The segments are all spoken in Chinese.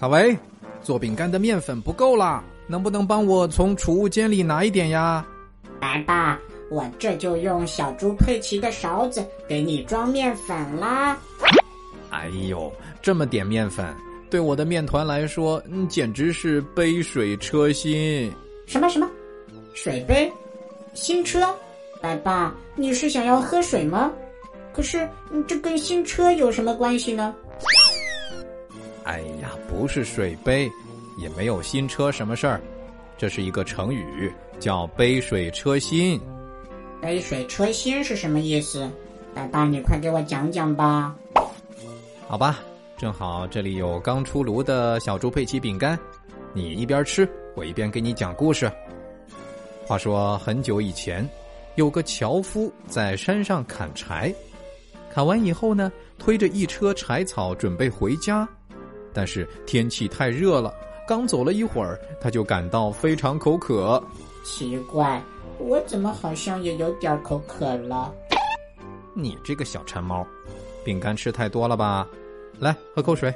卡维，做饼干的面粉不够啦，能不能帮我从储物间里拿一点呀？来吧，我这就用小猪佩奇的勺子给你装面粉啦。哎呦，这么点面粉，对我的面团来说，嗯，简直是杯水车薪。什么什么？水杯？新车？来吧，你是想要喝水吗？可是这跟新车有什么关系呢？哎呀，不是水杯，也没有新车什么事儿，这是一个成语，叫杯水车薪。杯水车薪是什么意思？来吧，你快给我讲讲吧。好吧，正好这里有刚出炉的小猪佩奇饼干，你一边吃，我一边给你讲故事。话说很久以前，有个樵夫在山上砍柴，砍完以后呢，推着一车柴草准备回家。但是天气太热了，刚走了一会儿，他就感到非常口渴。奇怪，我怎么好像也有点口渴了？你这个小馋猫，饼干吃太多了吧？来喝口水。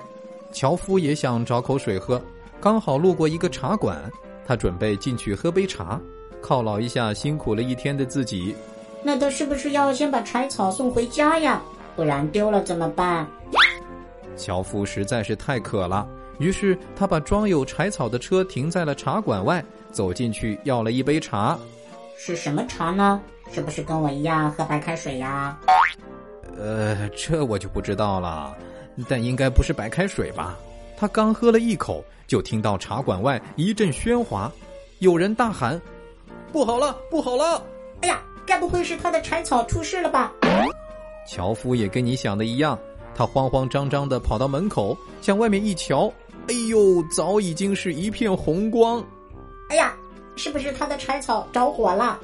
樵夫也想找口水喝，刚好路过一个茶馆，他准备进去喝杯茶，犒劳一下辛苦了一天的自己。那他是不是要先把柴草送回家呀？不然丢了怎么办？樵夫实在是太渴了，于是他把装有柴草的车停在了茶馆外，走进去要了一杯茶。是什么茶呢？是不是跟我一样喝白开水呀？呃，这我就不知道了，但应该不是白开水吧？他刚喝了一口，就听到茶馆外一阵喧哗，有人大喊：“不好了，不好了！”哎呀，该不会是他的柴草出事了吧？樵夫也跟你想的一样。他慌慌张张的跑到门口，向外面一瞧，哎呦，早已经是一片红光。哎呀，是不是他的柴草着火了？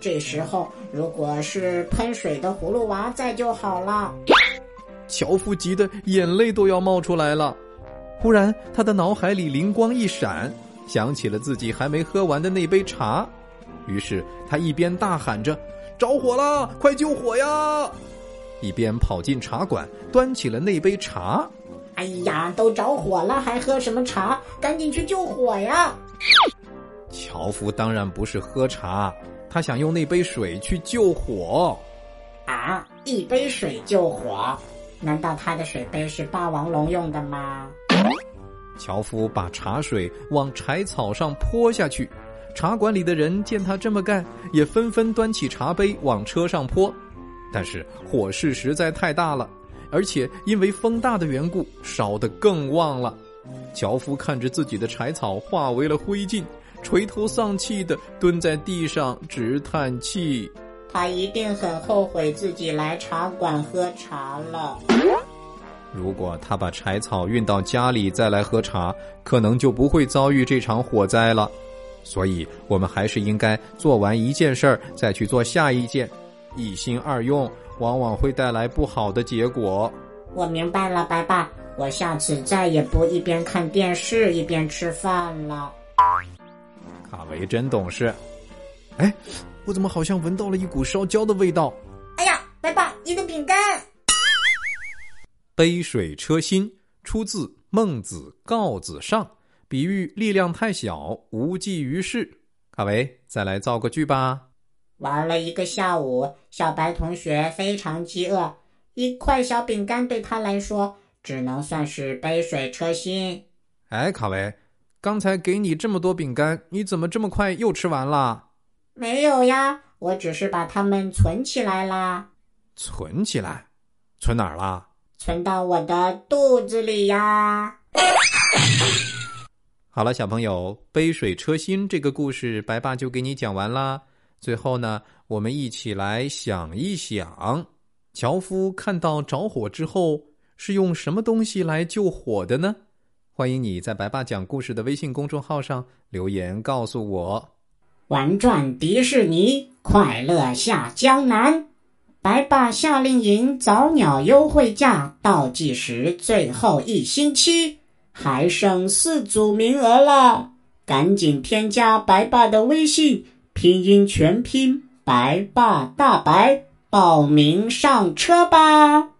这时候，如果是喷水的葫芦娃在就好了。樵夫急得眼泪都要冒出来了。忽然，他的脑海里灵光一闪，想起了自己还没喝完的那杯茶，于是他一边大喊着：“着火了，快救火呀！”一边跑进茶馆，端起了那杯茶。哎呀，都着火了，还喝什么茶？赶紧去救火呀！樵夫当然不是喝茶，他想用那杯水去救火。啊，一杯水救火？难道他的水杯是霸王龙用的吗？樵夫把茶水往柴草上泼下去，茶馆里的人见他这么干，也纷纷端起茶杯往车上泼。但是火势实在太大了，而且因为风大的缘故，烧得更旺了。樵夫看着自己的柴草化为了灰烬，垂头丧气的蹲在地上直叹气。他一定很后悔自己来茶馆喝茶了。如果他把柴草运到家里再来喝茶，可能就不会遭遇这场火灾了。所以，我们还是应该做完一件事儿，再去做下一件。一心二用，往往会带来不好的结果。我明白了，白爸，我下次再也不一边看电视一边吃饭了。卡维真懂事。哎，我怎么好像闻到了一股烧焦的味道？哎呀，白爸，你的饼干！杯水车薪出自《孟子·告子上》，比喻力量太小，无济于事。卡维，再来造个句吧。玩了一个下午，小白同学非常饥饿，一块小饼干对他来说只能算是杯水车薪。哎，卡维，刚才给你这么多饼干，你怎么这么快又吃完了？没有呀，我只是把它们存起来啦。存起来？存哪儿啦？存到我的肚子里呀。好了，小朋友，杯水车薪这个故事，白爸就给你讲完啦。最后呢，我们一起来想一想，樵夫看到着火之后是用什么东西来救火的呢？欢迎你在“白爸讲故事”的微信公众号上留言告诉我。玩转迪士尼，快乐下江南，白爸夏令营早鸟优惠价倒计时最后一星期，还剩四组名额了，赶紧添加白爸的微信。拼音全拼，白爸大白，报名上车吧。